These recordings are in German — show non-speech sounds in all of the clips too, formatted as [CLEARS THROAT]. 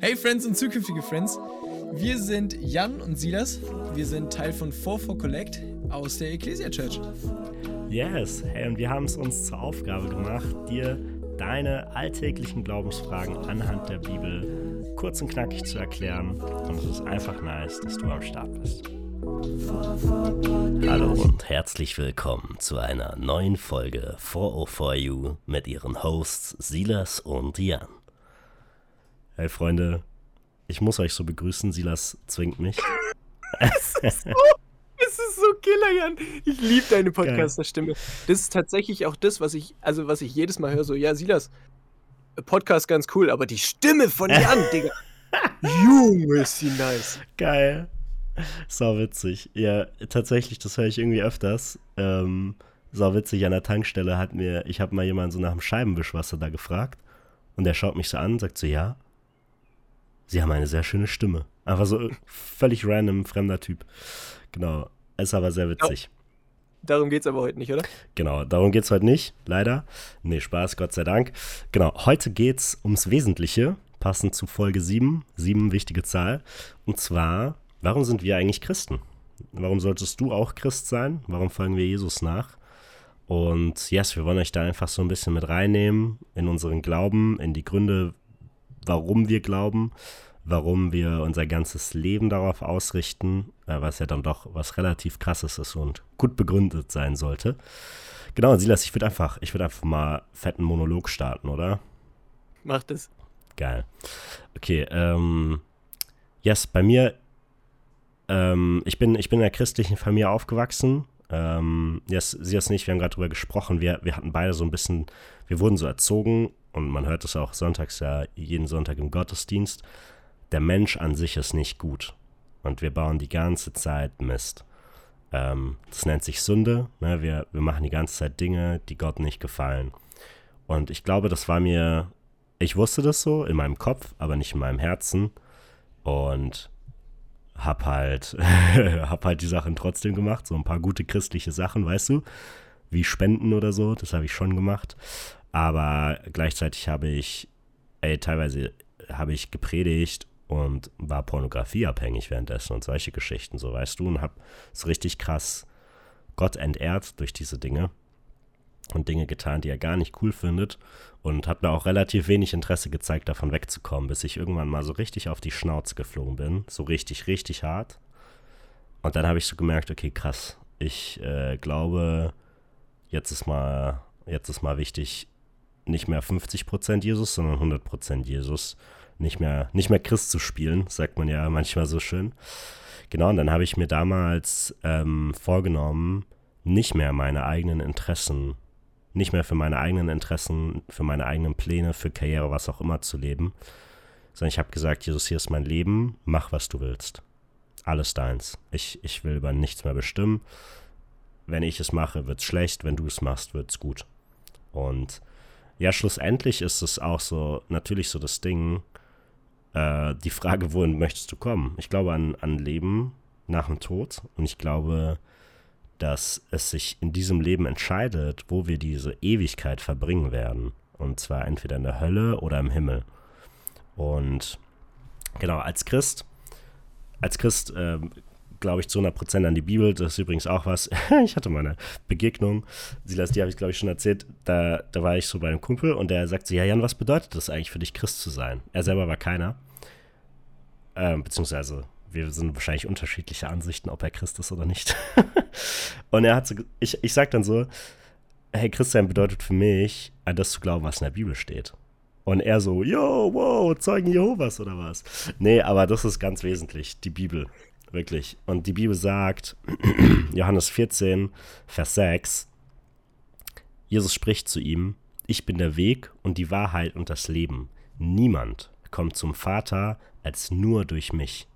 Hey Friends und zukünftige Friends, wir sind Jan und Silas. Wir sind Teil von 44 Collect aus der Ecclesia Church. Yes, hey, und wir haben es uns zur Aufgabe gemacht, dir deine alltäglichen Glaubensfragen anhand der Bibel kurz und knackig zu erklären. Und es ist einfach nice, dass du am Start bist. Hallo und herzlich willkommen zu einer neuen Folge 404U mit ihren Hosts Silas und Jan. Hey Freunde, ich muss euch so begrüßen, Silas zwingt mich. es, ist so, es ist so killer, Jan. Ich liebe deine Podcaster-Stimme. Das ist tatsächlich auch das, was ich, also was ich jedes Mal höre, so, ja, Silas, Podcast ganz cool, aber die Stimme von Jan, Digga. [LAUGHS] Junge, ist sie nice. Geil. [LAUGHS] Sau witzig. Ja, tatsächlich, das höre ich irgendwie öfters. Ähm, sau witzig, an der Tankstelle hat mir, ich habe mal jemanden so nach dem Scheibenwischwasser da gefragt und der schaut mich so an, sagt so, ja, Sie haben eine sehr schöne Stimme. Einfach so [LAUGHS] völlig random, fremder Typ. Genau. Ist aber sehr witzig. Darum geht es aber heute nicht, oder? Genau, darum geht es heute nicht, leider. Nee, Spaß, Gott sei Dank. Genau, heute geht es ums Wesentliche, passend zu Folge 7. 7, wichtige Zahl. Und zwar, warum sind wir eigentlich Christen? Warum solltest du auch Christ sein? Warum folgen wir Jesus nach? Und yes, wir wollen euch da einfach so ein bisschen mit reinnehmen in unseren Glauben, in die Gründe, warum wir glauben, warum wir unser ganzes Leben darauf ausrichten, äh, was ja dann doch was relativ krasses ist und gut begründet sein sollte. Genau, Silas, ich würde einfach, ich würde einfach mal fetten Monolog starten, oder? Macht es. Geil. Okay, ähm, yes, bei mir, ähm, ich bin, ich bin in einer christlichen Familie aufgewachsen. Ähm, yes, sie ist nicht, wir haben gerade drüber gesprochen, wir, wir hatten beide so ein bisschen, wir wurden so erzogen und man hört es auch sonntags ja jeden Sonntag im Gottesdienst, der Mensch an sich ist nicht gut. Und wir bauen die ganze Zeit Mist. Ähm, das nennt sich Sünde. Ne? Wir, wir machen die ganze Zeit Dinge, die Gott nicht gefallen. Und ich glaube, das war mir, ich wusste das so in meinem Kopf, aber nicht in meinem Herzen. Und hab halt, [LAUGHS] hab halt die Sachen trotzdem gemacht. So ein paar gute christliche Sachen, weißt du? Wie Spenden oder so, das habe ich schon gemacht. Aber gleichzeitig habe ich, ey, teilweise habe ich gepredigt und war pornografieabhängig währenddessen und solche Geschichten, so weißt du, und habe es richtig krass Gott entehrt durch diese Dinge und Dinge getan, die er gar nicht cool findet und hat mir auch relativ wenig Interesse gezeigt, davon wegzukommen, bis ich irgendwann mal so richtig auf die Schnauze geflogen bin, so richtig, richtig hart. Und dann habe ich so gemerkt, okay, krass, ich äh, glaube, jetzt ist mal, jetzt ist mal wichtig, nicht mehr 50% Jesus, sondern 100% Jesus. Nicht mehr, nicht mehr Christ zu spielen, sagt man ja manchmal so schön. Genau, und dann habe ich mir damals ähm, vorgenommen, nicht mehr meine eigenen Interessen, nicht mehr für meine eigenen Interessen, für meine eigenen Pläne, für Karriere, was auch immer zu leben, sondern ich habe gesagt, Jesus, hier ist mein Leben, mach, was du willst. Alles deins. Ich, ich will über nichts mehr bestimmen. Wenn ich es mache, wird es schlecht, wenn du es machst, wird es gut. Und ja, schlussendlich ist es auch so, natürlich so das Ding, äh, die Frage, wohin möchtest du kommen? Ich glaube an, an Leben nach dem Tod und ich glaube, dass es sich in diesem Leben entscheidet, wo wir diese Ewigkeit verbringen werden. Und zwar entweder in der Hölle oder im Himmel. Und genau, als Christ, als Christ äh, glaube ich, zu 100% an die Bibel. Das ist übrigens auch was. [LAUGHS] ich hatte mal eine Begegnung, Silas, die habe ich, glaube ich, schon erzählt. Da, da war ich so bei einem Kumpel und der sagt so: Ja, Jan, was bedeutet das eigentlich für dich, Christ zu sein? Er selber war keiner. Ähm, beziehungsweise, wir sind wahrscheinlich unterschiedliche Ansichten, ob er Christ ist oder nicht. [LAUGHS] und er hat so: Ich, ich sag dann so: Hey, Christsein bedeutet für mich, an das zu glauben, was in der Bibel steht. Und er so, yo, wow, Zeugen Jehovas oder was? Nee, aber das ist ganz wesentlich, die Bibel. Wirklich. Und die Bibel sagt, [CLEARS THROAT] Johannes 14, Vers 6, Jesus spricht zu ihm, ich bin der Weg und die Wahrheit und das Leben. Niemand kommt zum Vater als nur durch mich.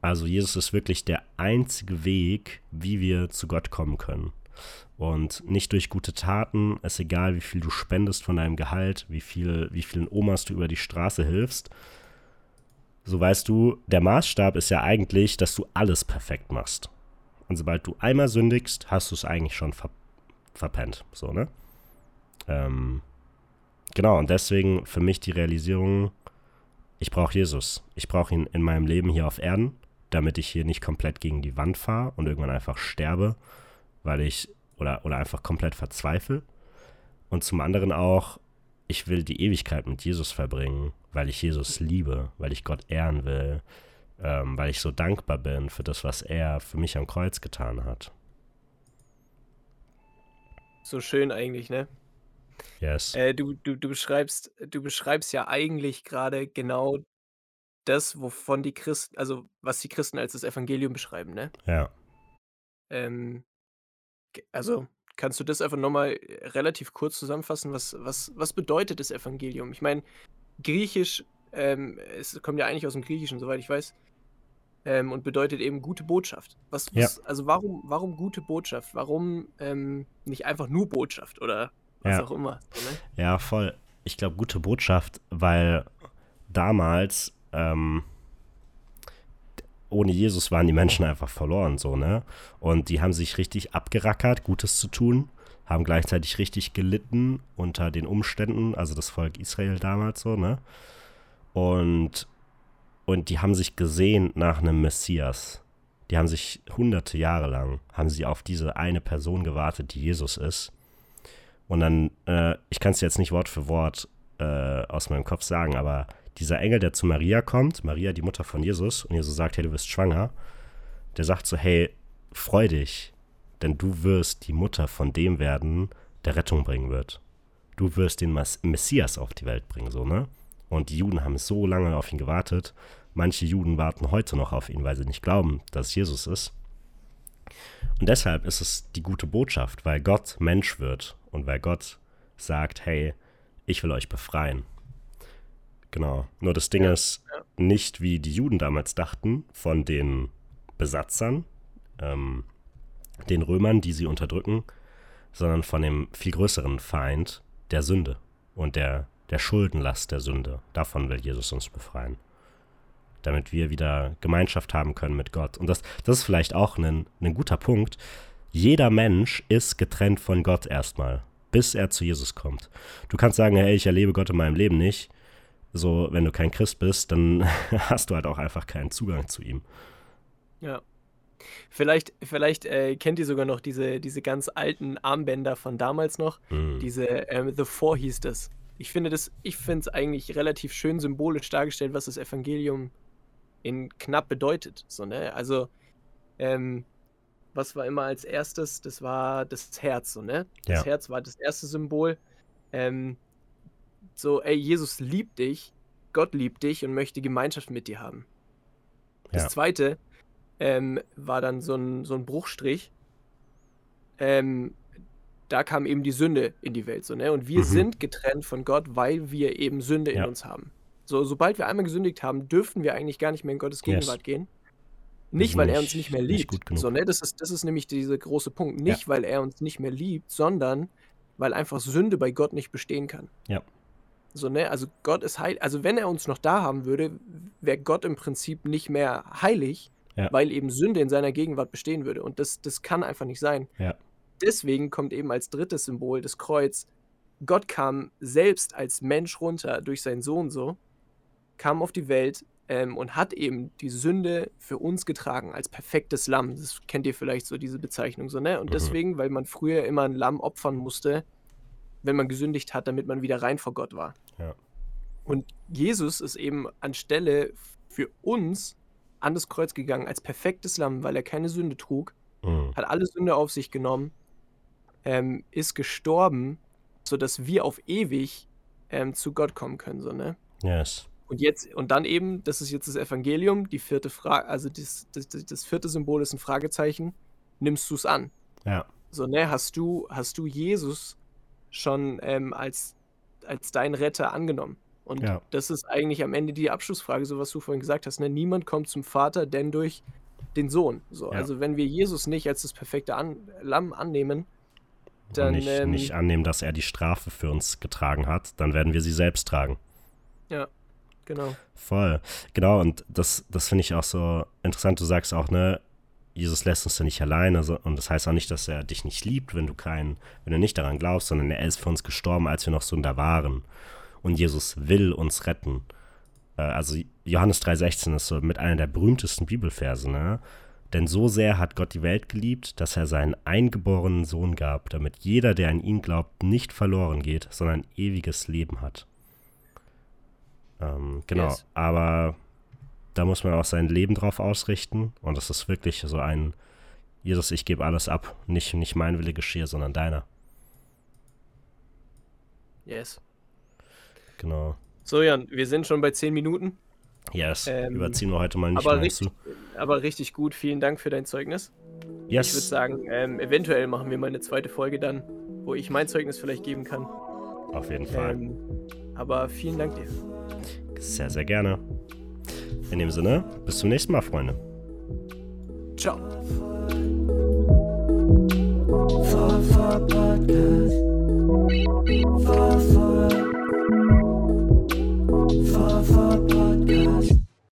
Also Jesus ist wirklich der einzige Weg, wie wir zu Gott kommen können. Und nicht durch gute Taten, es ist egal, wie viel du spendest von deinem Gehalt, wie, viel, wie vielen Omas du über die Straße hilfst, so weißt du, der Maßstab ist ja eigentlich, dass du alles perfekt machst. Und sobald du einmal sündigst, hast du es eigentlich schon ver verpennt. So, ne? Ähm, genau, und deswegen für mich die Realisierung, ich brauche Jesus. Ich brauche ihn in meinem Leben hier auf Erden, damit ich hier nicht komplett gegen die Wand fahre und irgendwann einfach sterbe, weil ich oder, oder einfach komplett verzweifle. Und zum anderen auch, ich will die Ewigkeit mit Jesus verbringen, weil ich Jesus liebe, weil ich Gott ehren will, ähm, weil ich so dankbar bin für das, was er für mich am Kreuz getan hat. So schön eigentlich, ne? Yes. Äh, du, du, du, beschreibst, du beschreibst ja eigentlich gerade genau das, wovon die Christen, also was die Christen als das Evangelium beschreiben, ne? Ja. Ähm, also kannst du das einfach nochmal äh, relativ kurz zusammenfassen? Was, was, was bedeutet das Evangelium? Ich meine, Griechisch, ähm, es kommt ja eigentlich aus dem Griechischen, soweit ich weiß, ähm, und bedeutet eben gute Botschaft. Was, was ja. also warum, warum gute Botschaft? Warum ähm, nicht einfach nur Botschaft oder was ja. auch immer? So, ne? Ja, voll. Ich glaube, gute Botschaft, weil damals ähm, ohne Jesus waren die Menschen einfach verloren, so, ne? Und die haben sich richtig abgerackert, Gutes zu tun, haben gleichzeitig richtig gelitten unter den Umständen, also das Volk Israel damals so, ne? Und, und die haben sich gesehnt nach einem Messias. Die haben sich hunderte Jahre lang, haben sie auf diese eine Person gewartet, die Jesus ist. Und dann, äh, ich kann es jetzt nicht Wort für Wort äh, aus meinem Kopf sagen, aber dieser Engel, der zu Maria kommt, Maria, die Mutter von Jesus, und Jesus sagt, hey, du bist schwanger, der sagt so, hey, freu dich, denn du wirst die Mutter von dem werden, der Rettung bringen wird. Du wirst den Messias auf die Welt bringen, so, ne? Und die Juden haben so lange auf ihn gewartet. Manche Juden warten heute noch auf ihn, weil sie nicht glauben, dass Jesus ist. Und deshalb ist es die gute Botschaft, weil Gott Mensch wird und weil Gott sagt, hey, ich will euch befreien. Genau. Nur das Ding ja, ist ja. nicht, wie die Juden damals dachten, von den Besatzern, ähm, den Römern, die sie unterdrücken, sondern von dem viel größeren Feind der Sünde und der, der Schuldenlast der Sünde. Davon will Jesus uns befreien. Damit wir wieder Gemeinschaft haben können mit Gott. Und das, das ist vielleicht auch ein, ein guter Punkt. Jeder Mensch ist getrennt von Gott erstmal, bis er zu Jesus kommt. Du kannst sagen, hey, ich erlebe Gott in meinem Leben nicht. So, wenn du kein Christ bist, dann [LAUGHS] hast du halt auch einfach keinen Zugang zu ihm. Ja. Vielleicht, vielleicht äh, kennt ihr sogar noch diese, diese ganz alten Armbänder von damals noch. Mm. Diese ähm, The Four hieß das. Ich finde das, ich finde es eigentlich relativ schön symbolisch dargestellt, was das Evangelium in knapp bedeutet. So, ne? Also, ähm, was war immer als erstes? Das war das Herz, so, ne? Das ja. Herz war das erste Symbol. Ähm, so, ey, Jesus liebt dich, Gott liebt dich und möchte Gemeinschaft mit dir haben. Das ja. zweite ähm, war dann so ein, so ein Bruchstrich. Ähm, da kam eben die Sünde in die Welt. So, ne? Und wir mhm. sind getrennt von Gott, weil wir eben Sünde ja. in uns haben. So, sobald wir einmal gesündigt haben, dürfen wir eigentlich gar nicht mehr in Gottes Gegenwart yes. gehen. Nicht, weil nicht, er uns nicht mehr liebt. Nicht so, ne? das, ist, das ist nämlich dieser große Punkt. Nicht, ja. weil er uns nicht mehr liebt, sondern weil einfach Sünde bei Gott nicht bestehen kann. Ja. So, ne? Also Gott ist heilig. Also wenn er uns noch da haben würde, wäre Gott im Prinzip nicht mehr heilig, ja. weil eben Sünde in seiner Gegenwart bestehen würde. Und das, das kann einfach nicht sein. Ja. Deswegen kommt eben als drittes Symbol das Kreuz. Gott kam selbst als Mensch runter durch seinen Sohn so, kam auf die Welt ähm, und hat eben die Sünde für uns getragen als perfektes Lamm. Das kennt ihr vielleicht so, diese Bezeichnung so, ne? Und mhm. deswegen, weil man früher immer ein Lamm opfern musste, wenn man gesündigt hat, damit man wieder rein vor Gott war. Ja. Und Jesus ist eben anstelle für uns an das Kreuz gegangen als perfektes Lamm, weil er keine Sünde trug, mhm. hat alle Sünde auf sich genommen, ähm, ist gestorben, sodass wir auf ewig ähm, zu Gott kommen können, so, ne? Yes. Und jetzt, und dann eben, das ist jetzt das Evangelium, die vierte Frage, also das, das, das vierte Symbol ist ein Fragezeichen, nimmst du es an? Ja. So, ne, hast du, hast du Jesus schon ähm, als, als dein Retter angenommen. Und ja. das ist eigentlich am Ende die Abschlussfrage, so was du vorhin gesagt hast. Ne? Niemand kommt zum Vater, denn durch den Sohn. So, ja. Also wenn wir Jesus nicht als das perfekte An Lamm annehmen, dann. Und nicht, ähm, nicht annehmen, dass er die Strafe für uns getragen hat, dann werden wir sie selbst tragen. Ja, genau. Voll. Genau, und das, das finde ich auch so interessant. Du sagst auch, ne, Jesus lässt uns ja nicht alleine und das heißt auch nicht, dass er dich nicht liebt, wenn du kein, wenn du nicht daran glaubst, sondern er ist für uns gestorben, als wir noch Sünder waren. und Jesus will uns retten. Äh, also Johannes 3,16 ist so mit einer der berühmtesten Bibelverse, ne? Denn so sehr hat Gott die Welt geliebt, dass er seinen eingeborenen Sohn gab, damit jeder, der an ihn glaubt, nicht verloren geht, sondern ewiges Leben hat. Ähm, genau, yes. aber da muss man auch sein Leben drauf ausrichten und das ist wirklich so ein Jesus, ich gebe alles ab, nicht, nicht mein Wille geschehe, sondern deiner. Yes. Genau. So, Jan, wir sind schon bei zehn Minuten. Yes, ähm, überziehen wir heute mal nicht. Aber richtig, aber richtig gut. Vielen Dank für dein Zeugnis. Yes. Ich würde sagen, ähm, eventuell machen wir mal eine zweite Folge dann, wo ich mein Zeugnis vielleicht geben kann. Auf jeden Fall. Ähm, aber vielen Dank dir. Sehr, sehr gerne. In dem Sinne, bis zum nächsten Mal, Freunde. Ciao. Podcast.